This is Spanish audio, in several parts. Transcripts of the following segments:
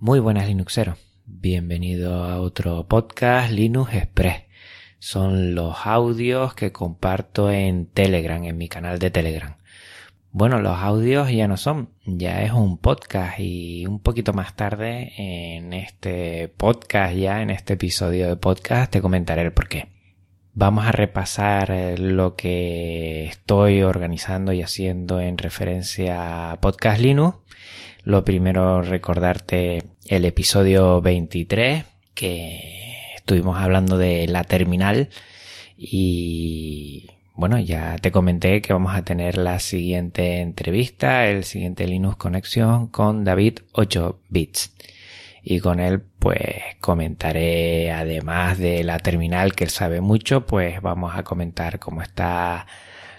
Muy buenas Linuxeros, bienvenido a otro podcast Linux Express. Son los audios que comparto en Telegram, en mi canal de Telegram. Bueno, los audios ya no son, ya es un podcast y un poquito más tarde en este podcast ya, en este episodio de podcast, te comentaré el porqué. Vamos a repasar lo que estoy organizando y haciendo en referencia a Podcast Linux lo primero, recordarte el episodio 23, que estuvimos hablando de la terminal y bueno, ya te comenté que vamos a tener la siguiente entrevista, el siguiente Linux Conexión con David 8 bits. Y con él pues comentaré, además de la terminal que él sabe mucho, pues vamos a comentar cómo está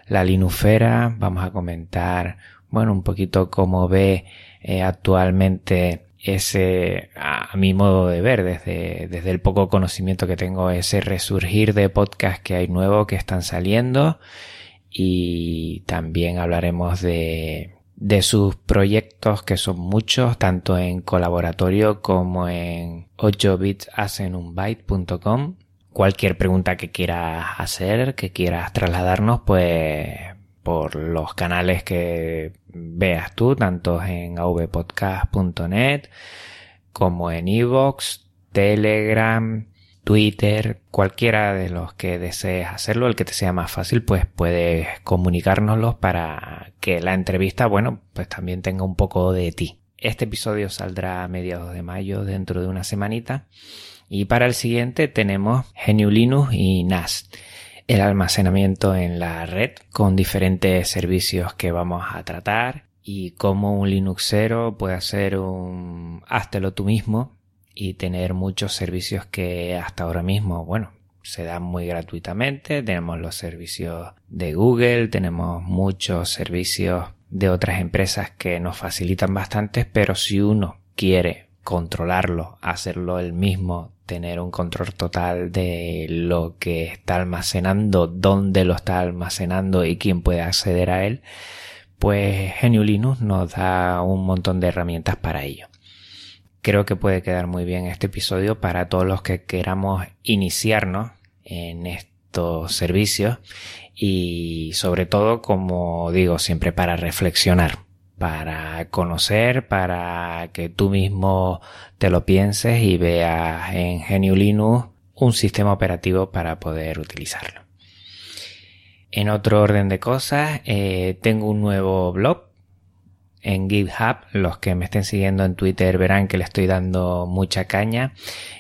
la Linufera, vamos a comentar, bueno, un poquito cómo ve eh, actualmente ese, a, mi modo de ver, desde, desde el poco conocimiento que tengo, ese resurgir de podcast que hay nuevo que están saliendo y también hablaremos de, de sus proyectos que son muchos, tanto en colaboratorio como en 8bitsasenunbyte.com. Cualquier pregunta que quieras hacer, que quieras trasladarnos, pues por los canales que veas tú, tanto en avpodcast.net como en iVoox, Telegram, Twitter, cualquiera de los que desees hacerlo, el que te sea más fácil, pues puedes comunicárnoslos para que la entrevista, bueno, pues también tenga un poco de ti. Este episodio saldrá a mediados de mayo, dentro de una semanita. Y para el siguiente tenemos GNU Linux y NAS el almacenamiento en la red con diferentes servicios que vamos a tratar y cómo un Linuxero puede hacer un háztelo tú mismo y tener muchos servicios que hasta ahora mismo, bueno, se dan muy gratuitamente. Tenemos los servicios de Google, tenemos muchos servicios de otras empresas que nos facilitan bastante, pero si uno quiere controlarlo, hacerlo el mismo, tener un control total de lo que está almacenando, dónde lo está almacenando y quién puede acceder a él, pues GNU Linux nos da un montón de herramientas para ello. Creo que puede quedar muy bien este episodio para todos los que queramos iniciarnos en estos servicios y sobre todo, como digo siempre, para reflexionar para conocer, para que tú mismo te lo pienses y veas en GNU Linux un sistema operativo para poder utilizarlo. En otro orden de cosas, eh, tengo un nuevo blog en GitHub. Los que me estén siguiendo en Twitter verán que le estoy dando mucha caña.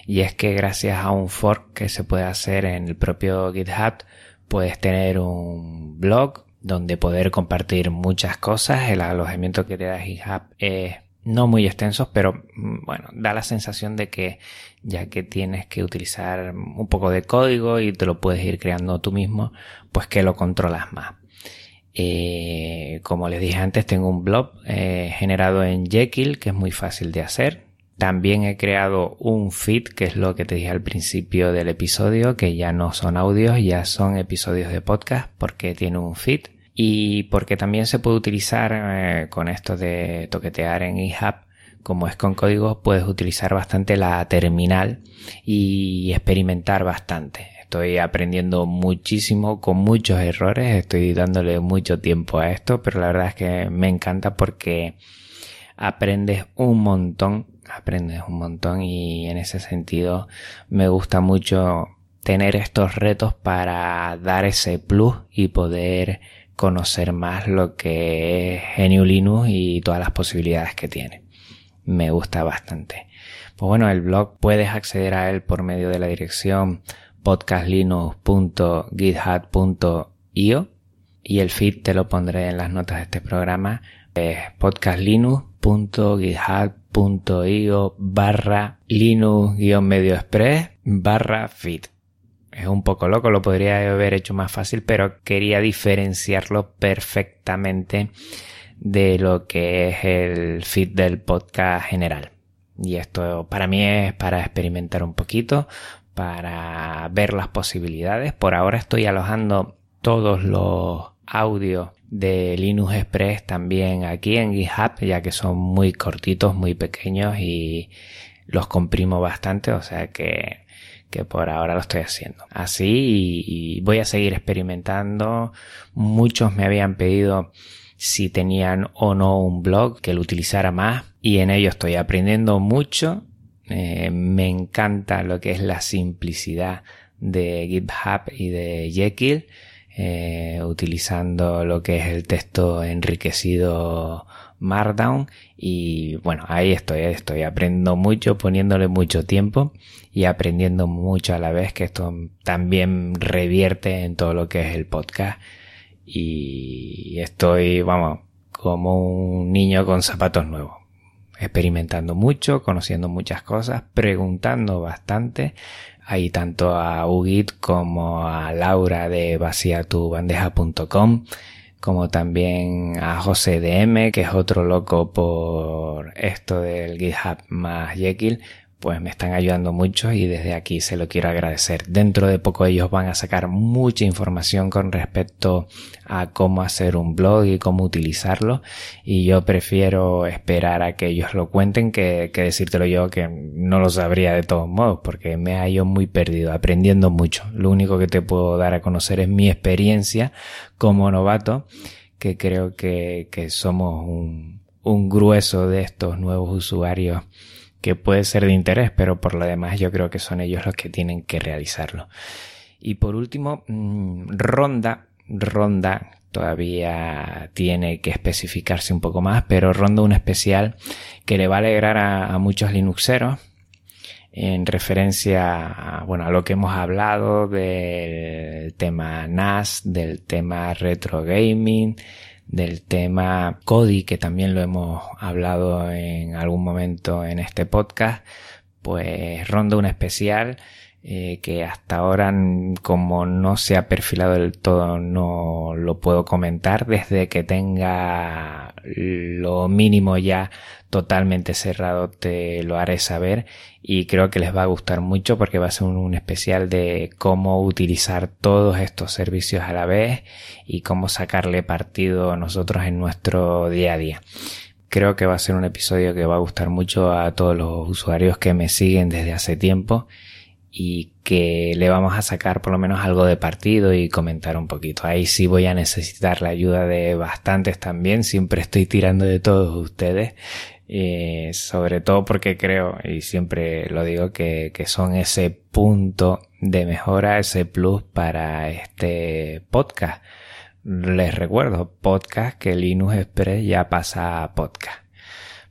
Y es que gracias a un fork que se puede hacer en el propio GitHub, puedes tener un blog donde poder compartir muchas cosas. El alojamiento que te da GitHub es no muy extenso, pero mm, bueno, da la sensación de que ya que tienes que utilizar un poco de código y te lo puedes ir creando tú mismo, pues que lo controlas más. Eh, como les dije antes, tengo un blog eh, generado en Jekyll que es muy fácil de hacer. También he creado un feed, que es lo que te dije al principio del episodio, que ya no son audios, ya son episodios de podcast, porque tiene un feed. Y porque también se puede utilizar eh, con esto de toquetear en GitHub, como es con código, puedes utilizar bastante la terminal y experimentar bastante. Estoy aprendiendo muchísimo con muchos errores, estoy dándole mucho tiempo a esto, pero la verdad es que me encanta porque aprendes un montón aprendes un montón y en ese sentido me gusta mucho tener estos retos para dar ese plus y poder conocer más lo que es GNU Linux y todas las posibilidades que tiene. Me gusta bastante. Pues bueno, el blog puedes acceder a él por medio de la dirección podcastlinux.github.io y el feed te lo pondré en las notas de este programa. Es podcastlinux.github io barra linux-medio express barra fit. Es un poco loco, lo podría haber hecho más fácil, pero quería diferenciarlo perfectamente de lo que es el feed del podcast general. Y esto para mí es para experimentar un poquito, para ver las posibilidades. Por ahora estoy alojando todos los audios de Linux Express también aquí en GitHub, ya que son muy cortitos, muy pequeños y los comprimo bastante, o sea que, que por ahora lo estoy haciendo. Así y, voy a seguir experimentando. Muchos me habían pedido si tenían o no un blog que lo utilizara más y en ello estoy aprendiendo mucho. Eh, me encanta lo que es la simplicidad de GitHub y de Jekyll eh, utilizando lo que es el texto enriquecido Markdown. Y bueno, ahí estoy, estoy. Aprendiendo mucho, poniéndole mucho tiempo y aprendiendo mucho a la vez que esto también revierte en todo lo que es el podcast. Y estoy, vamos, como un niño con zapatos nuevos experimentando mucho, conociendo muchas cosas, preguntando bastante, Ahí tanto a Ugit como a Laura de vaciatubandeja.com, como también a José DM, que es otro loco por esto del GitHub más Jekyll, pues me están ayudando mucho y desde aquí se lo quiero agradecer. Dentro de poco ellos van a sacar mucha información con respecto a cómo hacer un blog y cómo utilizarlo y yo prefiero esperar a que ellos lo cuenten que, que decírtelo yo que no lo sabría de todos modos porque me hallo muy perdido, aprendiendo mucho. Lo único que te puedo dar a conocer es mi experiencia como novato que creo que, que somos un, un grueso de estos nuevos usuarios que puede ser de interés, pero por lo demás yo creo que son ellos los que tienen que realizarlo. Y por último, mm, Ronda, Ronda todavía tiene que especificarse un poco más, pero Ronda un especial que le va a alegrar a, muchos Linuxeros en referencia a, bueno, a lo que hemos hablado del tema NAS, del tema retro gaming, del tema Kodi, que también lo hemos hablado en algún momento en este podcast, pues ronda un especial eh, que hasta ahora como no se ha perfilado del todo no lo puedo comentar. Desde que tenga lo mínimo ya totalmente cerrado te lo haré saber. Y creo que les va a gustar mucho porque va a ser un, especial de cómo utilizar todos estos servicios a la vez y cómo sacarle partido nosotros en nuestro día a día. Creo que va a ser un episodio que va a gustar mucho a todos los usuarios que me siguen desde hace tiempo y que le vamos a sacar por lo menos algo de partido y comentar un poquito. Ahí sí voy a necesitar la ayuda de bastantes también, siempre estoy tirando de todos ustedes, eh, sobre todo porque creo, y siempre lo digo, que, que son ese punto de mejora, ese plus para este podcast. Les recuerdo, podcast que Linux Express ya pasa a podcast.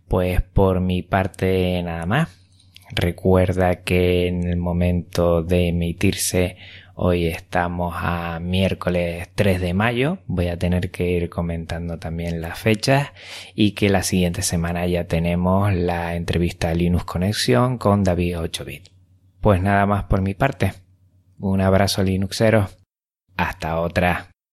Pues por mi parte nada más Recuerda que en el momento de emitirse hoy estamos a miércoles 3 de mayo. Voy a tener que ir comentando también las fechas y que la siguiente semana ya tenemos la entrevista Linux Conexión con David 8bit. Pues nada más por mi parte. Un abrazo Linuxero. Hasta otra.